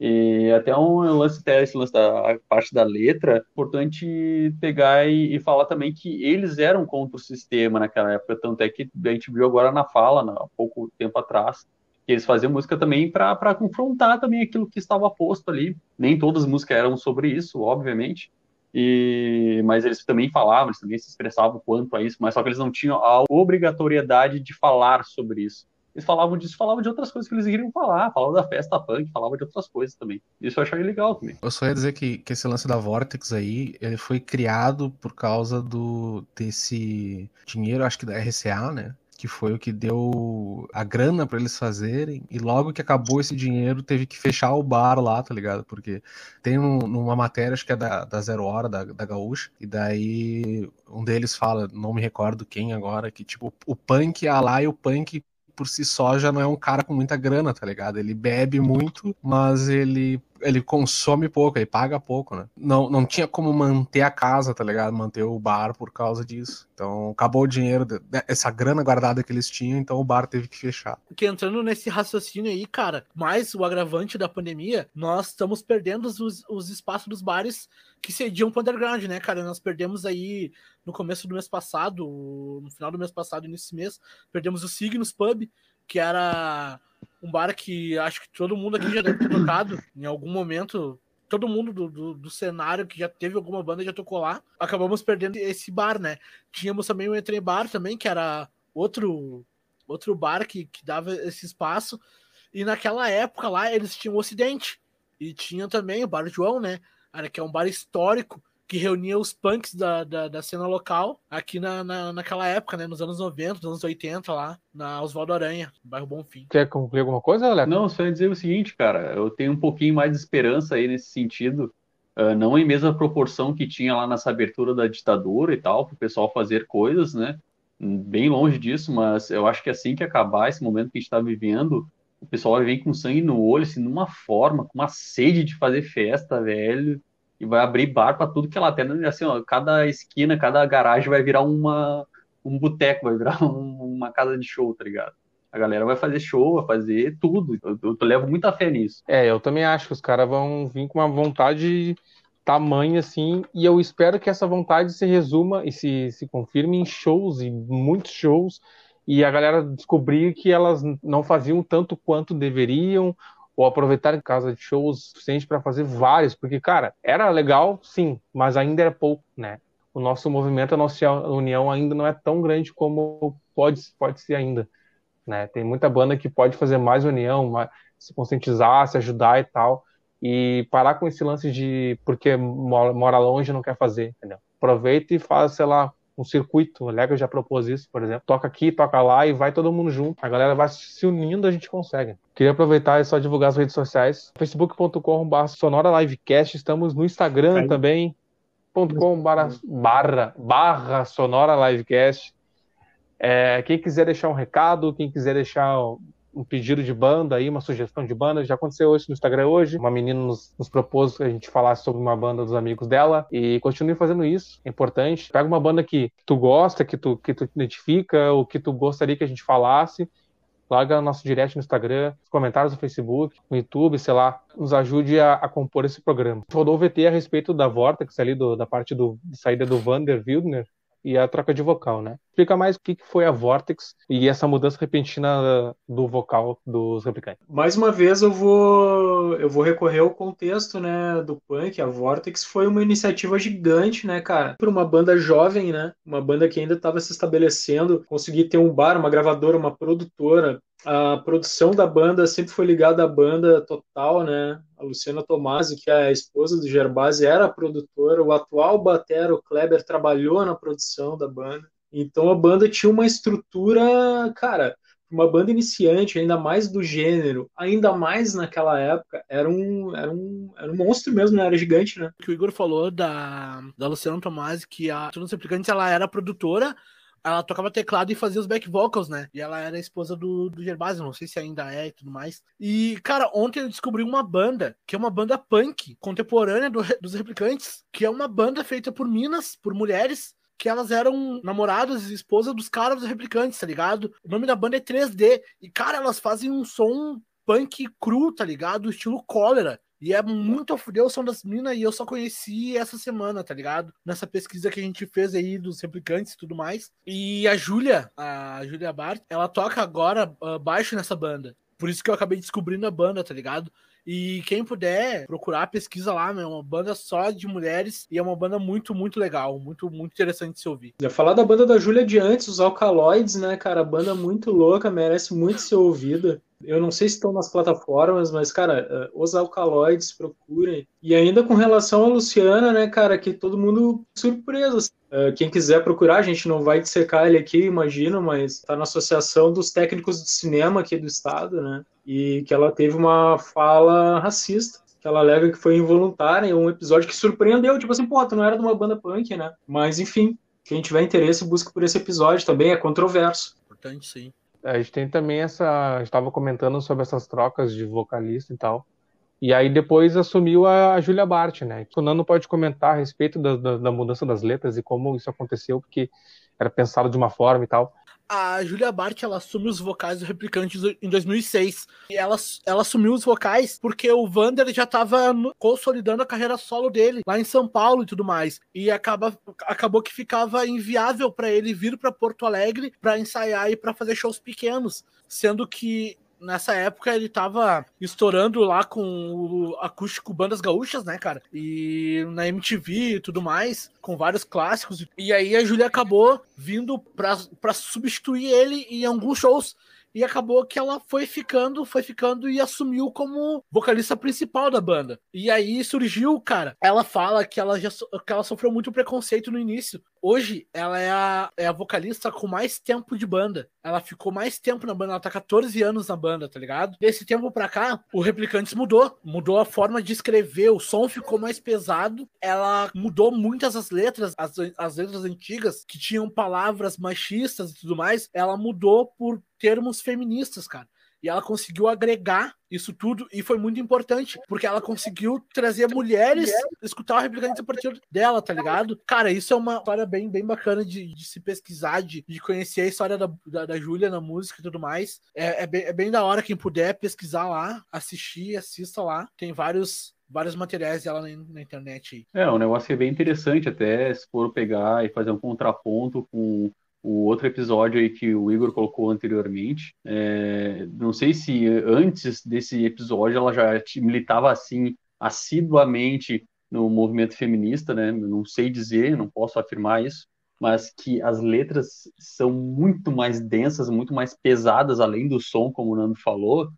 E até um lance teste, lance da parte da letra, importante pegar e, e, falar também que eles eram contra o sistema naquela época, tanto é que a gente viu agora na fala, há pouco tempo atrás, que eles faziam música também para confrontar também aquilo que estava posto ali. Nem todas as músicas eram sobre isso, obviamente, e, mas eles também falavam, eles também se expressavam quanto a isso, mas só que eles não tinham a obrigatoriedade de falar sobre isso eles falavam disso, falavam de outras coisas que eles queriam falar, falavam da festa punk, falavam de outras coisas também. Isso eu achei legal também. Eu só ia dizer que, que esse lance da Vortex aí, ele foi criado por causa do desse dinheiro, acho que da RCA, né? que foi o que deu a grana para eles fazerem, e logo que acabou esse dinheiro, teve que fechar o bar lá, tá ligado? Porque tem um, uma matéria, acho que é da, da Zero Hora, da, da Gaúcha, e daí um deles fala, não me recordo quem agora, que tipo, o punk é lá e o punk por si só já não é um cara com muita grana, tá ligado? Ele bebe muito, mas ele ele consome pouco, ele paga pouco, né? Não, não tinha como manter a casa, tá ligado? Manter o bar por causa disso. Então acabou o dinheiro, essa grana guardada que eles tinham, então o bar teve que fechar. Porque entrando nesse raciocínio aí, cara, mais o agravante da pandemia, nós estamos perdendo os, os espaços dos bares que cediam pro underground, né, cara? Nós perdemos aí no começo do mês passado, no final do mês passado, início mês, perdemos o Signos Pub, que era um bar que acho que todo mundo aqui já deve ter tocado em algum momento. Todo mundo do, do, do, cenário que já teve alguma banda já tocou lá. Acabamos perdendo esse bar, né? Tínhamos também o Entre Bar também, que era outro outro bar que, que dava esse espaço. E naquela época lá eles tinham o Ocidente. E tinha também o Bar João, né? Que é um bar histórico que reunia os punks da, da, da cena local aqui na, na, naquela época, né? Nos anos 90, nos anos 80, lá, na Oswaldo Aranha, no bairro Bonfim. Quer concluir alguma coisa, Alex? Não, só ia dizer o seguinte, cara, eu tenho um pouquinho mais de esperança aí nesse sentido. Uh, não em mesma proporção que tinha lá nessa abertura da ditadura e tal, para o pessoal fazer coisas, né? Bem longe disso, mas eu acho que assim que acabar esse momento que a gente está vivendo, o pessoal vir com sangue no olho, assim, numa forma, com uma sede de fazer festa, velho e vai abrir bar para tudo que ela tem. Assim, ó, cada esquina, cada garagem vai virar uma, um boteco, vai virar um, uma casa de show, tá ligado? A galera vai fazer show, vai fazer tudo. Eu, eu, eu levo muita fé nisso. É, eu também acho que os caras vão vir com uma vontade tamanha assim, e eu espero que essa vontade se resuma e se, se confirme em shows, e muitos shows, e a galera descobrir que elas não faziam tanto quanto deveriam, ou aproveitar em casa de shows suficiente para fazer vários, porque, cara, era legal, sim, mas ainda era pouco, né? O nosso movimento, a nossa união ainda não é tão grande como pode, pode ser ainda, né? Tem muita banda que pode fazer mais união, mais, se conscientizar, se ajudar e tal, e parar com esse lance de porque mora longe não quer fazer, entendeu? Aproveita e faz, sei lá, um circuito. O Lego já propôs isso, por exemplo. Toca aqui, toca lá e vai todo mundo junto. A galera vai se unindo, a gente consegue. Queria aproveitar e só divulgar as redes sociais. facebook.com.br Sonora Livecast. Estamos no Instagram Aí. também. .com barra, barra, barra Sonora Livecast. É, quem quiser deixar um recado, quem quiser deixar um pedido de banda aí, uma sugestão de banda. Já aconteceu hoje no Instagram hoje. Uma menina nos, nos propôs que a gente falasse sobre uma banda dos amigos dela. E continue fazendo isso. É importante. Pega uma banda que tu gosta, que tu, que tu identifica, ou que tu gostaria que a gente falasse. larga nosso direct no Instagram, os comentários no Facebook, no YouTube, sei lá, nos ajude a, a compor esse programa. Rodou o VT a respeito da Vortex ali, do, da parte do, de saída do Vander Wildner, e a troca de vocal, né? Explica mais o que foi a Vortex e essa mudança repentina do vocal dos replicantes. Mais uma vez eu vou eu vou recorrer ao contexto, né, do punk. A Vortex foi uma iniciativa gigante, né, cara, para uma banda jovem, né, uma banda que ainda estava se estabelecendo, conseguir ter um bar, uma gravadora, uma produtora, a produção da banda sempre foi ligada à banda total, né? A Luciana Tomasi, que é a esposa do Gerbasi, era a produtora. O atual batero, o Kleber, trabalhou na produção da banda. Então a banda tinha uma estrutura, cara, uma banda iniciante, ainda mais do gênero, ainda mais naquela época, era um, era um, era um monstro mesmo, né? Era gigante, né? O que o Igor falou da, da Luciana Tomasi, que a Tudo Replicantes, ela era produtora, ela tocava teclado e fazia os back vocals, né? E ela era esposa do, do Gervásio, não sei se ainda é e tudo mais. E, cara, ontem eu descobri uma banda, que é uma banda punk, contemporânea do, dos Replicantes, que é uma banda feita por minas, por mulheres, que elas eram namoradas e esposas dos caras dos Replicantes, tá ligado? O nome da banda é 3D. E, cara, elas fazem um som punk cru, tá ligado? Estilo cólera. E é muito a fuder o som das minas e eu só conheci essa semana, tá ligado? Nessa pesquisa que a gente fez aí dos replicantes e tudo mais. E a Júlia, a Júlia Bart, ela toca agora uh, baixo nessa banda. Por isso que eu acabei descobrindo a banda, tá ligado? E quem puder procurar, pesquisa lá, é uma banda só de mulheres e é uma banda muito, muito legal, muito, muito interessante de se ouvir. Já falar da banda da Júlia de antes, os Alcaloides, né, cara? Banda muito louca, merece muito ser ouvida. Eu não sei se estão nas plataformas, mas, cara, eh, os alcaloides, procurem. E ainda com relação a Luciana, né, cara, que todo mundo surpreso. Assim. Eh, quem quiser procurar, a gente não vai dissecar ele aqui, imagino, mas tá na Associação dos Técnicos de Cinema aqui do Estado, né? E que ela teve uma fala racista que ela alega que foi involuntária, um episódio que surpreendeu, tipo assim, pô, tu não era de uma banda punk, né? Mas enfim, quem tiver interesse, busque por esse episódio também, é controverso. Importante, sim. A gente tem também essa. A gente estava comentando sobre essas trocas de vocalista e tal. E aí depois assumiu a Julia Bart, né? O Nando pode comentar a respeito da, da, da, mudança das letras e como isso aconteceu, porque era pensado de uma forma e tal a Julia Bart ela assume os vocais do Replicantes em 2006. E ela, ela assumiu os vocais porque o Vander já estava consolidando a carreira solo dele lá em São Paulo e tudo mais. E acaba, acabou que ficava inviável para ele vir para Porto Alegre para ensaiar e para fazer shows pequenos, sendo que nessa época ele tava estourando lá com o acústico Bandas Gaúchas, né, cara? E na MTV e tudo mais, com vários clássicos. E aí a Júlia acabou vindo pra, pra substituir ele em alguns shows e acabou que ela foi ficando, foi ficando e assumiu como vocalista principal da banda. E aí surgiu, cara, ela fala que ela já que ela sofreu muito preconceito no início. Hoje ela é a, é a vocalista com mais tempo de banda. Ela ficou mais tempo na banda, ela tá 14 anos na banda, tá ligado? Desse tempo pra cá, o Replicantes mudou. Mudou a forma de escrever, o som ficou mais pesado. Ela mudou muitas as letras, as, as letras antigas, que tinham palavras machistas e tudo mais. Ela mudou por termos feministas, cara. E ela conseguiu agregar isso tudo e foi muito importante, porque ela conseguiu trazer mulheres, escutar o replicante a partir dela, tá ligado? Cara, isso é uma história bem, bem bacana de, de se pesquisar, de, de conhecer a história da, da, da Júlia na música e tudo mais. É, é, bem, é bem da hora quem puder pesquisar lá, assistir, assista lá. Tem vários vários materiais dela na, internet. É, um negócio que é bem interessante até, se for pegar e fazer um contraponto com o outro episódio aí que o Igor colocou anteriormente. É, não sei se antes desse episódio ela já militava assim assiduamente no movimento feminista, né? Não sei dizer, não posso afirmar isso, mas que as letras são muito mais densas, muito mais pesadas, além do som, como o Nando falou,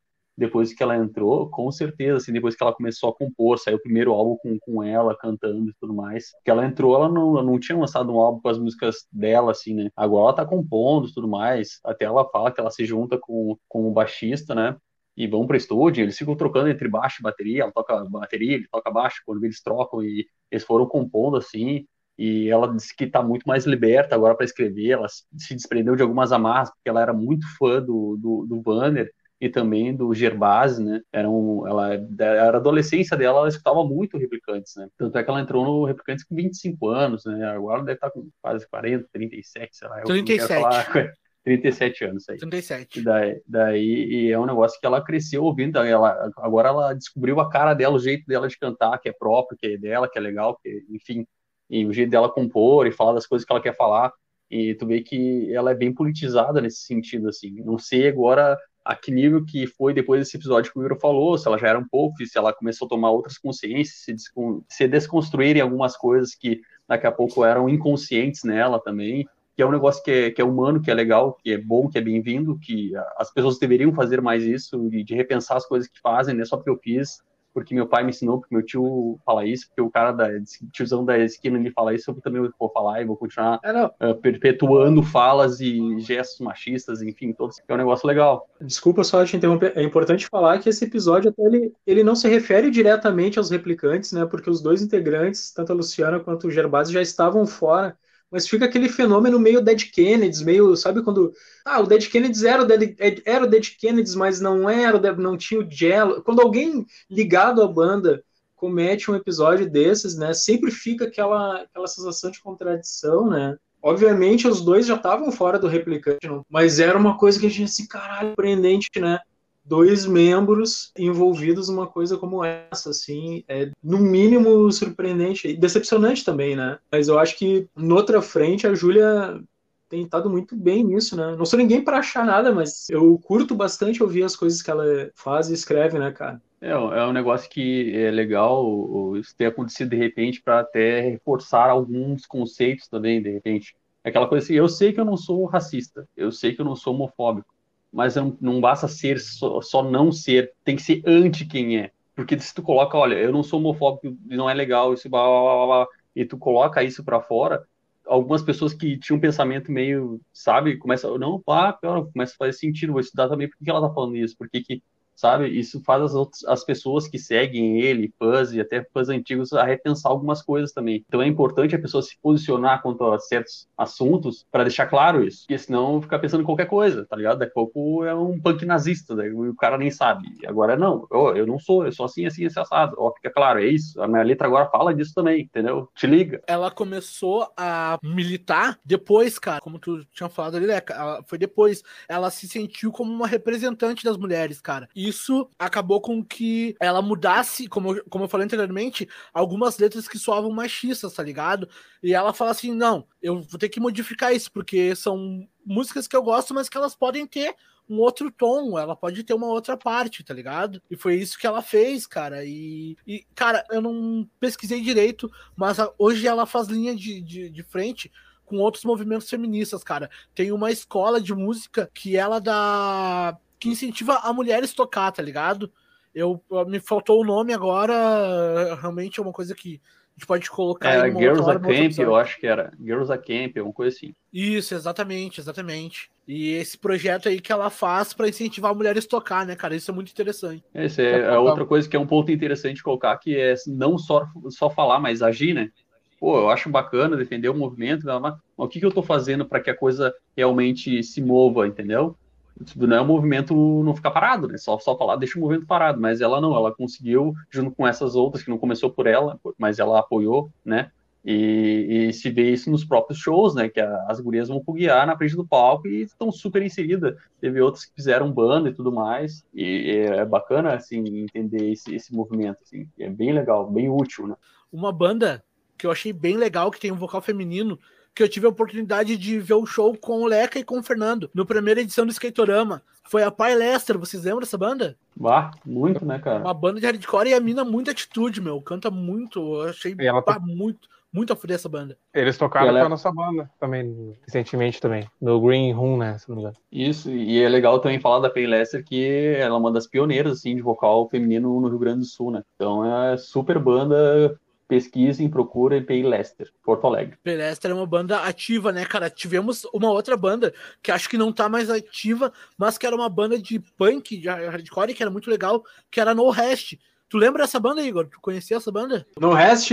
depois que ela entrou, com certeza, assim, depois que ela começou a compor, saiu o primeiro álbum com, com ela cantando e tudo mais. Que ela entrou, ela não, não tinha lançado um álbum com as músicas dela, assim, né? Agora ela tá compondo e tudo mais. Até ela fala que ela se junta com, com o baixista, né? E vão pro estúdio, eles ficam trocando entre baixo e bateria, ela toca bateria, ele toca baixo, quando eles trocam e eles foram compondo assim, e ela disse que está muito mais liberta agora para escrever, ela se desprendeu de algumas amarras, porque ela era muito fã do, do, do Vanner, e também do Gerbasi, né? Era um, ela era adolescência dela, ela escutava muito Replicantes, né? Tanto é que ela entrou no Replicantes com 25 anos, né? Agora deve estar com quase 40, 37, sei lá. 37. 37 anos aí. 37. E daí, daí e é um negócio que ela cresceu ouvindo, ela, agora ela descobriu a cara dela, o jeito dela de cantar, que é próprio, que é dela, que é legal, que, enfim, e o jeito dela compor e falar das coisas que ela quer falar. E tu vê que ela é bem politizada nesse sentido, assim. Não sei agora a que nível que foi depois desse episódio que o Igor falou, se ela já era um pouco, se ela começou a tomar outras consciências, se, descon se desconstruírem algumas coisas que daqui a pouco eram inconscientes nela também, que é um negócio que é, que é humano, que é legal, que é bom, que é bem-vindo, que as pessoas deveriam fazer mais isso, e de repensar as coisas que fazem, não é só porque eu fiz, porque meu pai me ensinou, porque meu tio fala isso, porque o cara da tiozão da esquina me fala isso, eu também vou falar e vou continuar uh, perpetuando falas e gestos machistas, enfim, todos. É um negócio legal. Desculpa só te interromper. É importante falar que esse episódio até ele, ele não se refere diretamente aos replicantes, né? Porque os dois integrantes, tanto a Luciana quanto o Gerbasi, já estavam fora mas fica aquele fenômeno meio Dead Kennedys, meio, sabe quando, ah, o Dead Kennedys era o Dead, era o Dead Kennedys, mas não era, não tinha o Jello. Quando alguém ligado à banda comete um episódio desses, né, sempre fica aquela, aquela sensação de contradição, né? Obviamente os dois já estavam fora do replicante, mas era uma coisa que a gente assim, caralho, surpreendente, né? Dois membros envolvidos numa coisa como essa, assim, é no mínimo surpreendente e decepcionante também, né? Mas eu acho que noutra frente a Júlia tem estado muito bem nisso, né? Não sou ninguém para achar nada, mas eu curto bastante ouvir as coisas que ela faz e escreve, né, cara? É, é um negócio que é legal isso ter acontecido de repente para até reforçar alguns conceitos também, de repente. Aquela coisa assim, eu sei que eu não sou racista, eu sei que eu não sou homofóbico, mas não, não basta ser só, só, não ser, tem que ser anti quem é. Porque se tu coloca, olha, eu não sou homofóbico, não é legal, isso, blá, blá, blá, blá e tu coloca isso para fora, algumas pessoas que tinham um pensamento meio, sabe, começa, não, pá, começa a fazer sentido, vou estudar também por que ela tá falando isso, por que que sabe? Isso faz as, outras, as pessoas que seguem ele, fãs e até fãs antigos, a repensar algumas coisas também. Então é importante a pessoa se posicionar quanto a certos assuntos para deixar claro isso, porque senão ficar pensando em qualquer coisa, tá ligado? Daqui a pouco é um punk nazista, daí o cara nem sabe. Agora não, eu, eu não sou, eu sou assim, assim, esse assado. Ó, fica claro, é isso. A minha letra agora fala disso também, entendeu? Te liga. Ela começou a militar depois, cara, como tu tinha falado ali, né? Foi depois. Ela se sentiu como uma representante das mulheres, cara. E isso acabou com que ela mudasse, como, eu, como eu falei anteriormente, algumas letras que soavam machistas, tá ligado? E ela fala assim: não, eu vou ter que modificar isso, porque são músicas que eu gosto, mas que elas podem ter um outro tom, ela pode ter uma outra parte, tá ligado? E foi isso que ela fez, cara. E, e cara, eu não pesquisei direito, mas hoje ela faz linha de, de, de frente com outros movimentos feministas, cara. Tem uma escola de música que ela dá que incentiva a mulheres tocar, tá ligado? Eu, me faltou o nome agora, realmente é uma coisa que a gente pode colocar. Era Girls a Camp, eu acho que era. Girls a Camp, alguma coisa assim. Isso, exatamente, exatamente. E esse projeto aí que ela faz para incentivar mulheres a tocar, né, cara? Isso é muito interessante. Essa é, é outra coisa que é um ponto interessante colocar, que é não só, só falar, mas agir, né? Pô, eu acho bacana defender o movimento, mas o que, que eu tô fazendo para que a coisa realmente se mova, entendeu? Tipo, não é o movimento não ficar parado, né? Só, só falar, deixa o movimento parado. Mas ela não, ela conseguiu, junto com essas outras, que não começou por ela, mas ela apoiou, né? E, e se vê isso nos próprios shows, né? Que a, as gurias vão foguear na frente do palco e estão super inseridas. Teve outras que fizeram banda e tudo mais. E, e é bacana, assim, entender esse, esse movimento, assim. É bem legal, bem útil, né? Uma banda que eu achei bem legal, que tem um vocal feminino, que eu tive a oportunidade de ver o show com o Leca e com o Fernando, no primeira edição do Skatorama. Foi a Pai Lester, vocês lembram dessa banda? Bah, muito, né, cara? Uma banda de hardcore e a mina muita atitude, meu. Canta muito, eu achei ela tá... muito, muito a fuder essa banda. Eles tocaram ela... com a nossa banda também, recentemente também, no Green Room, né, se não me engano. Isso, e é legal também falar da Pai Lester que ela é uma das pioneiras, assim, de vocal feminino no Rio Grande do Sul, né? Então é super banda pesquisem, procurem Pay Lester, Porto Alegre. Pay Lester é uma banda ativa, né, cara? Tivemos uma outra banda que acho que não tá mais ativa, mas que era uma banda de punk, de hardcore, que era muito legal, que era No Rest. Tu lembra dessa banda, Igor? Tu conhecia essa banda? No Rest?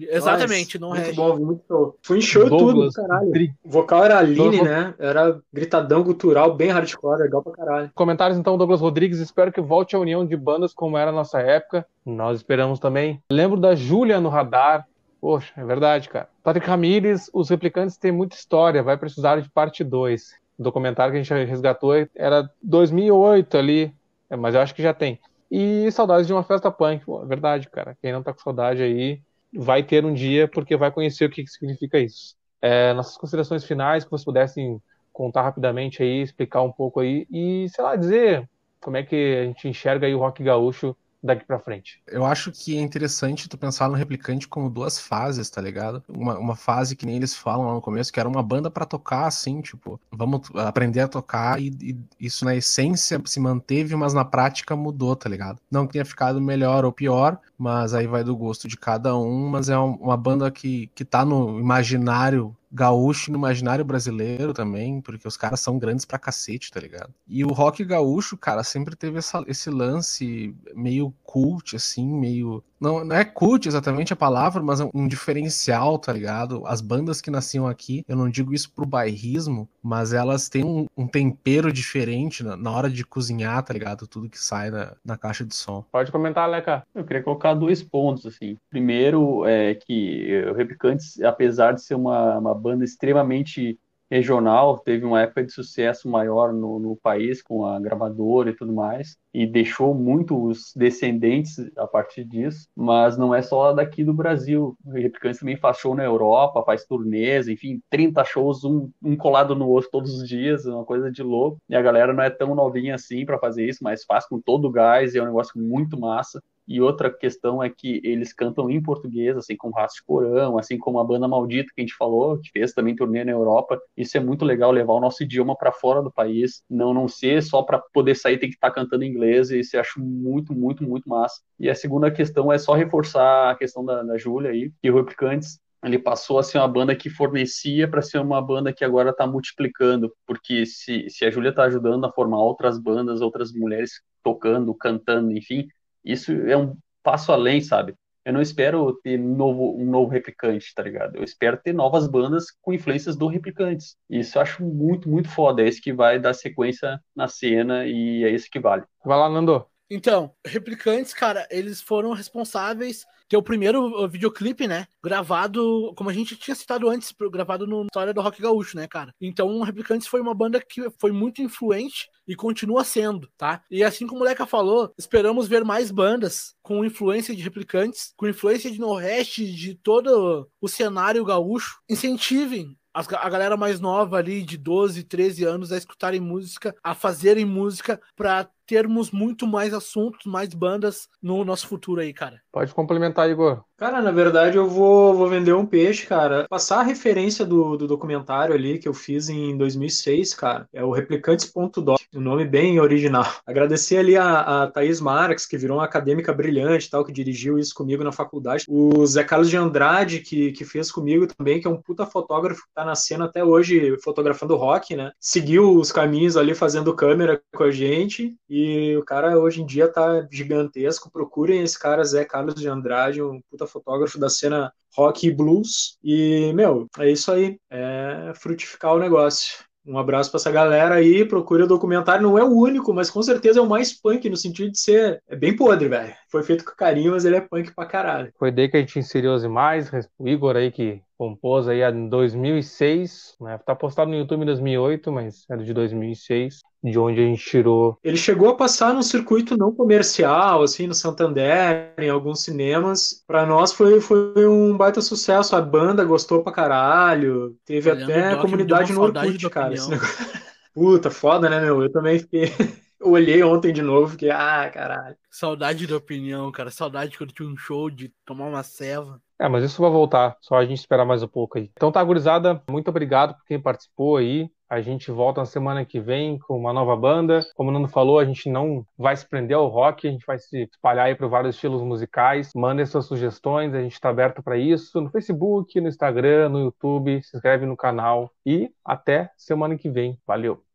Exatamente, No muito Rest. Bom, muito bom. Fui em show Douglas, tudo, caralho. O vocal era Aline, né? Era gritadão gutural, bem hardcore, legal pra caralho. Comentários então, Douglas Rodrigues. Espero que volte a união de bandas como era a nossa época. Nós esperamos também. Lembro da Júlia no radar. Poxa, é verdade, cara. Patrick Ramírez, os replicantes têm muita história, vai precisar de parte 2. O documentário que a gente resgatou era 2008 ali, é, mas eu acho que já tem. E saudades de uma festa punk, pô, é verdade, cara. Quem não tá com saudade aí, vai ter um dia, porque vai conhecer o que, que significa isso. É, nossas considerações finais, que vocês pudessem contar rapidamente aí, explicar um pouco aí, e, sei lá, dizer como é que a gente enxerga aí o rock gaúcho daqui para frente. Eu acho que é interessante tu pensar no Replicante como duas fases, tá ligado? Uma, uma fase que nem eles falam lá no começo, que era uma banda para tocar assim, tipo, vamos aprender a tocar e, e, isso na essência se manteve, mas na prática mudou, tá ligado? Não que tenha ficado melhor ou pior, mas aí vai do gosto de cada um, mas é uma banda que, que tá no imaginário gaúcho no imaginário brasileiro também, porque os caras são grandes pra cacete, tá ligado? E o rock gaúcho, cara, sempre teve essa, esse lance meio cult, assim, meio não, não é cult exatamente a palavra, mas é um diferencial, tá ligado? As bandas que nasciam aqui, eu não digo isso pro bairrismo, mas elas têm um, um tempero diferente na, na, hora de cozinhar, tá ligado? Tudo que sai na, na caixa de som. Pode comentar, Leca. Eu queria colocar dois pontos, assim. Primeiro, é que o Replicantes, apesar de ser uma, uma banda extremamente regional, teve uma época de sucesso maior no, no, país com a gravadora e tudo mais, e deixou muitos descendentes a partir disso, mas não é só daqui do Brasil. O Replicantes também faz show na Europa, faz turnês, enfim, 30 shows, um, um colado no outro todos os dias, uma coisa de louco. E a galera não é tão novinha assim para fazer isso, mas faz com todo o gás e é um negócio muito massa. E outra questão é que eles cantam em português, assim como Raça Corão, assim como a banda Maldita que a gente falou, que fez também turnê na Europa. Isso é muito legal levar o nosso idioma para fora do país, não não ser só para poder sair tem que estar tá cantando em inglês. E isso eu acho muito, muito, muito massa. E a segunda questão é só reforçar a questão da, da Júlia aí, que o Replicantes ele passou a ser uma banda que fornecia para ser uma banda que agora está multiplicando, porque se, se a Júlia está ajudando a formar outras bandas, outras mulheres tocando, cantando, enfim, isso é um passo além, sabe? Eu não espero ter novo, um novo replicante, tá ligado? Eu espero ter novas bandas com influências do replicantes. Isso eu acho muito, muito foda. É isso que vai dar sequência na cena e é isso que vale. Vai lá, Nando. Então, Replicantes, cara, eles foram responsáveis ter o primeiro uh, videoclipe, né? Gravado, como a gente tinha citado antes, gravado no História do Rock Gaúcho, né, cara? Então, Replicantes foi uma banda que foi muito influente e continua sendo, tá? E assim como o Leca falou, esperamos ver mais bandas com influência de Replicantes, com influência de Nordeste, de todo o cenário gaúcho. Incentivem a galera mais nova ali, de 12, 13 anos, a escutarem música, a fazerem música para termos muito mais assuntos, mais bandas no nosso futuro aí, cara. Pode complementar, Igor. Cara, na verdade eu vou, vou vender um peixe, cara. Passar a referência do, do documentário ali que eu fiz em 2006, cara, é o Replicantes.doc, o um nome bem original. Agradecer ali a, a Thaís Marques, que virou uma acadêmica brilhante tal, que dirigiu isso comigo na faculdade. O Zé Carlos de Andrade, que, que fez comigo também, que é um puta fotógrafo que tá na cena até hoje fotografando rock, né? Seguiu os caminhos ali fazendo câmera com a gente e o cara hoje em dia tá gigantesco. Procurem esse cara, Zé Carlos de Andrade, um puta fotógrafo da cena rock e blues. E, meu, é isso aí. É frutificar o negócio. Um abraço para essa galera aí, procure o documentário, não é o único, mas com certeza é o mais punk, no sentido de ser é bem podre, velho. Foi feito com carinho, mas ele é punk pra caralho. Foi daí que a gente inseriu as imagens, o Igor aí que compôs aí em 2006, né? Tá postado no YouTube em 2008, mas é de 2006, de onde a gente tirou. Ele chegou a passar num circuito não comercial, assim, no Santander, em alguns cinemas. Para nós foi, foi um baita sucesso, a banda gostou pra caralho, teve Olhando até comunidade no Orkut, cara. Puta, foda, né, meu? Eu também fiquei... Eu olhei ontem de novo, fiquei, ah, caralho. Saudade da opinião, cara. Saudade quando tinha um show de tomar uma ceva. É, mas isso vai voltar, só a gente esperar mais um pouco aí. Então tá, gurizada, muito obrigado por quem participou aí. A gente volta na semana que vem com uma nova banda. Como o Nando falou, a gente não vai se prender ao rock, a gente vai se espalhar aí para vários estilos musicais. Mandem suas sugestões, a gente está aberto para isso no Facebook, no Instagram, no YouTube. Se inscreve no canal e até semana que vem. Valeu!